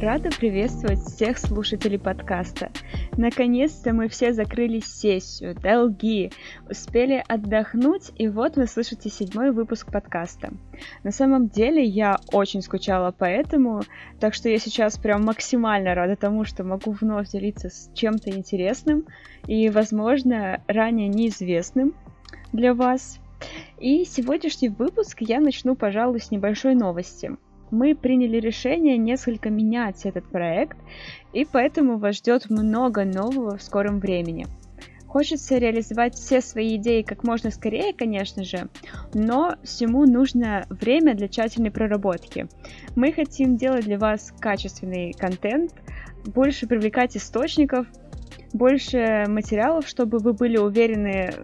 Рада приветствовать всех слушателей подкаста. Наконец-то мы все закрыли сессию, долги, успели отдохнуть, и вот вы слышите седьмой выпуск подкаста. На самом деле я очень скучала по этому, так что я сейчас прям максимально рада тому, что могу вновь делиться с чем-то интересным и, возможно, ранее неизвестным для вас. И сегодняшний выпуск я начну, пожалуй, с небольшой новости – мы приняли решение несколько менять этот проект, и поэтому вас ждет много нового в скором времени. Хочется реализовать все свои идеи как можно скорее, конечно же, но всему нужно время для тщательной проработки. Мы хотим делать для вас качественный контент, больше привлекать источников, больше материалов, чтобы вы были уверены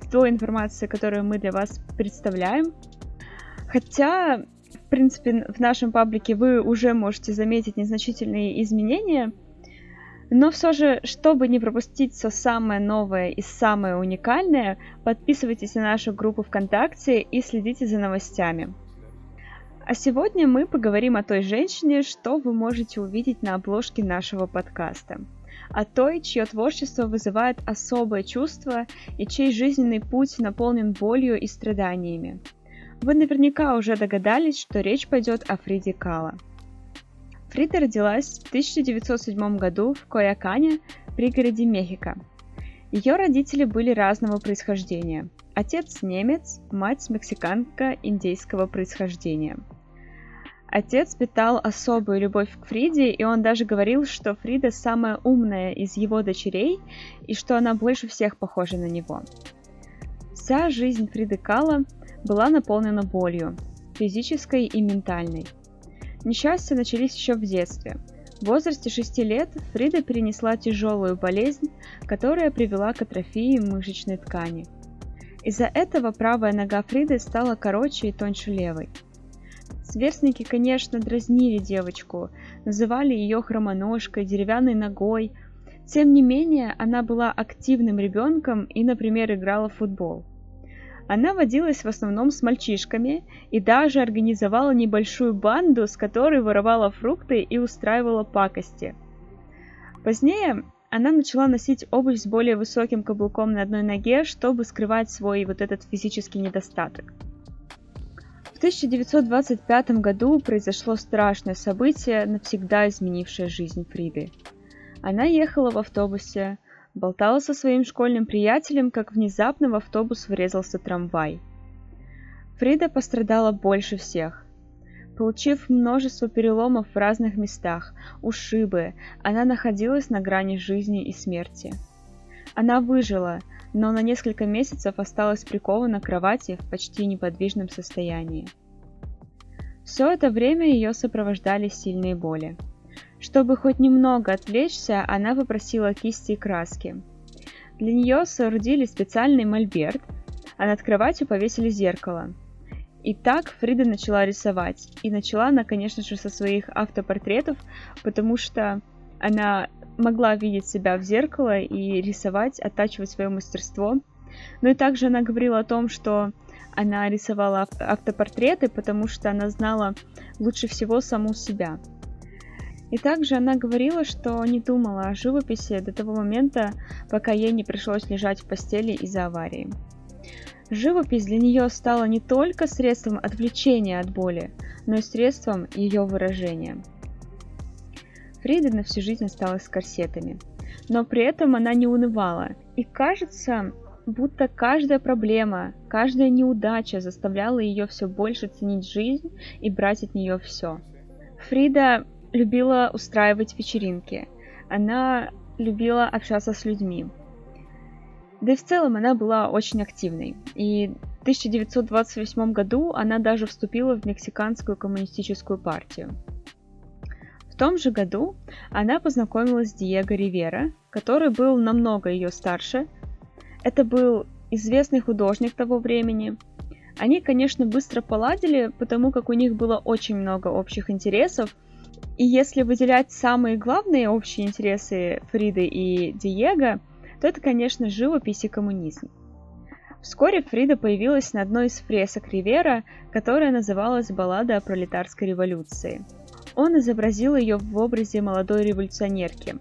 в той информации, которую мы для вас представляем. Хотя в принципе, в нашем паблике вы уже можете заметить незначительные изменения. Но все же, чтобы не пропустить все самое новое и самое уникальное, подписывайтесь на нашу группу ВКонтакте и следите за новостями. А сегодня мы поговорим о той женщине, что вы можете увидеть на обложке нашего подкаста. О той, чье творчество вызывает особое чувство и чей жизненный путь наполнен болью и страданиями. Вы наверняка уже догадались, что речь пойдет о Фриде Кала. Фрида родилась в 1907 году в Коякане, пригороде Мехико. Ее родители были разного происхождения. Отец немец, мать мексиканка индейского происхождения. Отец питал особую любовь к Фриде, и он даже говорил, что Фрида самая умная из его дочерей, и что она больше всех похожа на него. Вся жизнь Фриды Кала была наполнена болью, физической и ментальной. Несчастья начались еще в детстве. В возрасте 6 лет Фрида перенесла тяжелую болезнь, которая привела к атрофии мышечной ткани. Из-за этого правая нога Фриды стала короче и тоньше левой. Сверстники, конечно, дразнили девочку, называли ее хромоножкой, деревянной ногой. Тем не менее, она была активным ребенком и, например, играла в футбол – она водилась в основном с мальчишками и даже организовала небольшую банду, с которой воровала фрукты и устраивала пакости. Позднее она начала носить обувь с более высоким каблуком на одной ноге, чтобы скрывать свой вот этот физический недостаток. В 1925 году произошло страшное событие, навсегда изменившее жизнь Фриды. Она ехала в автобусе, Болтала со своим школьным приятелем, как внезапно в автобус врезался трамвай. Фрида пострадала больше всех. Получив множество переломов в разных местах, ушибы, она находилась на грани жизни и смерти. Она выжила, но на несколько месяцев осталась прикована к кровати в почти неподвижном состоянии. Все это время ее сопровождали сильные боли. Чтобы хоть немного отвлечься, она попросила кисти и краски. Для нее соорудили специальный мольберт, а над кроватью повесили зеркало. И так Фрида начала рисовать. И начала она, конечно же, со своих автопортретов, потому что она могла видеть себя в зеркало и рисовать, оттачивать свое мастерство. Но и также она говорила о том, что она рисовала автопортреты, потому что она знала лучше всего саму себя. И также она говорила, что не думала о живописи до того момента, пока ей не пришлось лежать в постели из-за аварии. Живопись для нее стала не только средством отвлечения от боли, но и средством ее выражения. Фрида на всю жизнь осталась с корсетами, но при этом она не унывала. И кажется, будто каждая проблема, каждая неудача заставляла ее все больше ценить жизнь и брать от нее все. Фрида любила устраивать вечеринки. Она любила общаться с людьми. Да и в целом она была очень активной. И в 1928 году она даже вступила в Мексиканскую коммунистическую партию. В том же году она познакомилась с Диего Ривера, который был намного ее старше. Это был известный художник того времени. Они, конечно, быстро поладили, потому как у них было очень много общих интересов, и если выделять самые главные общие интересы Фриды и Диего, то это, конечно, живопись и коммунизм. Вскоре Фрида появилась на одной из фресок Ривера, которая называлась «Баллада о пролетарской революции». он изобразил ее в образе молодой революционерки.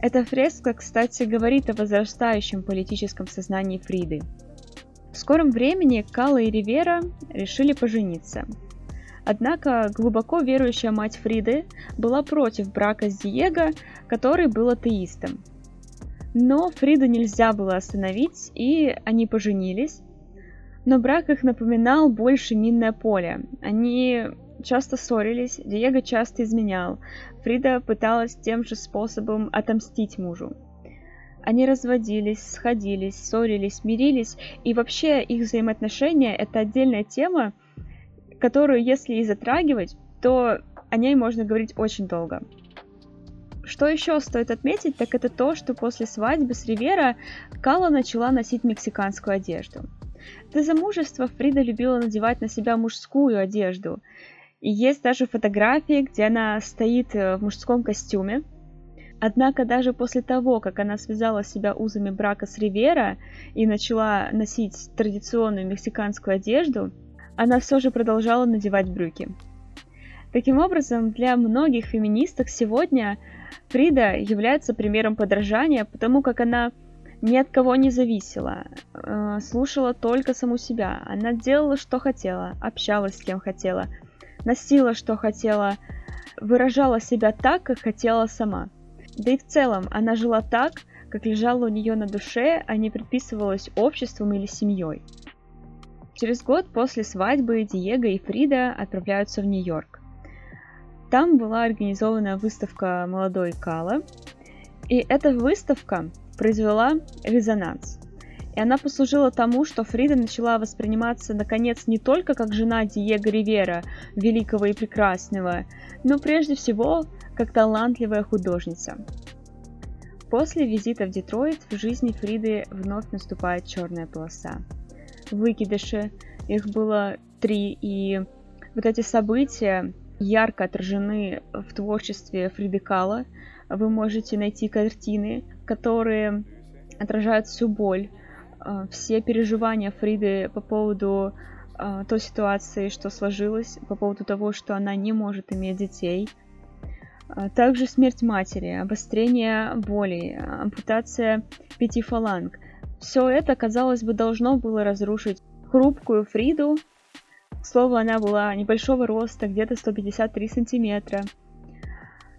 Эта фреска, кстати, говорит о возрастающем политическом сознании Фриды. В скором времени Кала и Ривера решили пожениться. Однако глубоко верующая мать Фриды была против брака с Диего, который был атеистом. Но Фриду нельзя было остановить, и они поженились. Но брак их напоминал больше минное поле. Они часто ссорились, Диего часто изменял. Фрида пыталась тем же способом отомстить мужу. Они разводились, сходились, ссорились, мирились, и вообще их взаимоотношения – это отдельная тема, которую, если и затрагивать, то о ней можно говорить очень долго. Что еще стоит отметить, так это то, что после свадьбы с Ривера Кала начала носить мексиканскую одежду. До замужества Фрида любила надевать на себя мужскую одежду. И есть даже фотографии, где она стоит э, в мужском костюме. Однако даже после того, как она связала себя узами брака с Ривера и начала носить традиционную мексиканскую одежду, она все же продолжала надевать брюки. Таким образом, для многих феминисток сегодня Фрида является примером подражания, потому как она ни от кого не зависела, э, слушала только саму себя. Она делала, что хотела, общалась с кем хотела, носила, что хотела, выражала себя так, как хотела сама. Да и в целом она жила так, как лежало у нее на душе, а не предписывалось обществом или семьей. Через год после свадьбы Диего и Фрида отправляются в Нью-Йорк. Там была организована выставка молодой Кала, и эта выставка произвела резонанс. И она послужила тому, что Фрида начала восприниматься, наконец, не только как жена Диего Ривера, великого и прекрасного, но прежде всего как талантливая художница. После визита в Детройт в жизни Фриды вновь наступает черная полоса. Выкидыши, их было три, и вот эти события ярко отражены в творчестве Фриды Кала. Вы можете найти картины, которые отражают всю боль, э, все переживания Фриды по поводу э, той ситуации, что сложилось, по поводу того, что она не может иметь детей. Э, также смерть матери, обострение боли, ампутация пяти фаланг. Все это, казалось бы, должно было разрушить хрупкую Фриду, к слову, она была небольшого роста, где-то 153 сантиметра.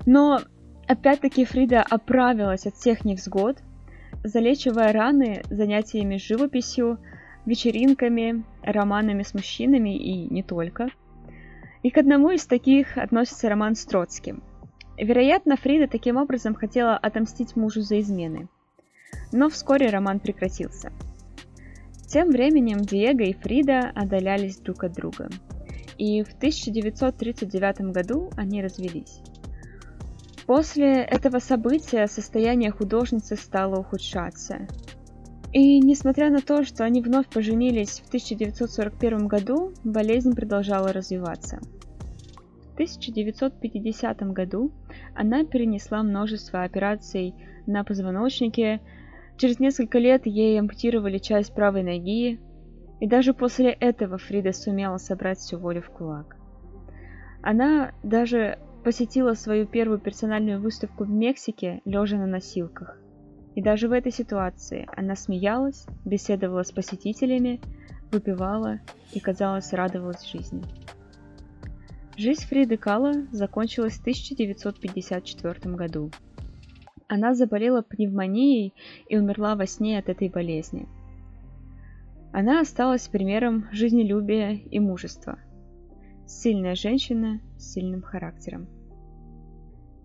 Но, опять-таки, Фрида оправилась от всех невзгод, залечивая раны занятиями живописью, вечеринками, романами с мужчинами и не только. И к одному из таких относится роман с Троцким. Вероятно, Фрида таким образом хотела отомстить мужу за измены. Но вскоре роман прекратился – тем временем Диего и Фрида отдалялись друг от друга, и в 1939 году они развелись. После этого события состояние художницы стало ухудшаться. И несмотря на то, что они вновь поженились в 1941 году, болезнь продолжала развиваться. В 1950 году она перенесла множество операций на позвоночнике, Через несколько лет ей ампутировали часть правой ноги, и даже после этого Фрида сумела собрать всю волю в кулак. Она даже посетила свою первую персональную выставку в Мексике, лежа на носилках. И даже в этой ситуации она смеялась, беседовала с посетителями, выпивала и, казалось, радовалась жизни. Жизнь Фриды Кала закончилась в 1954 году. Она заболела пневмонией и умерла во сне от этой болезни. Она осталась примером жизнелюбия и мужества. Сильная женщина с сильным характером.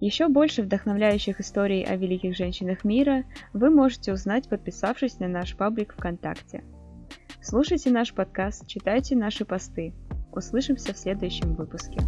Еще больше вдохновляющих историй о великих женщинах мира вы можете узнать, подписавшись на наш паблик ВКонтакте. Слушайте наш подкаст, читайте наши посты. Услышимся в следующем выпуске.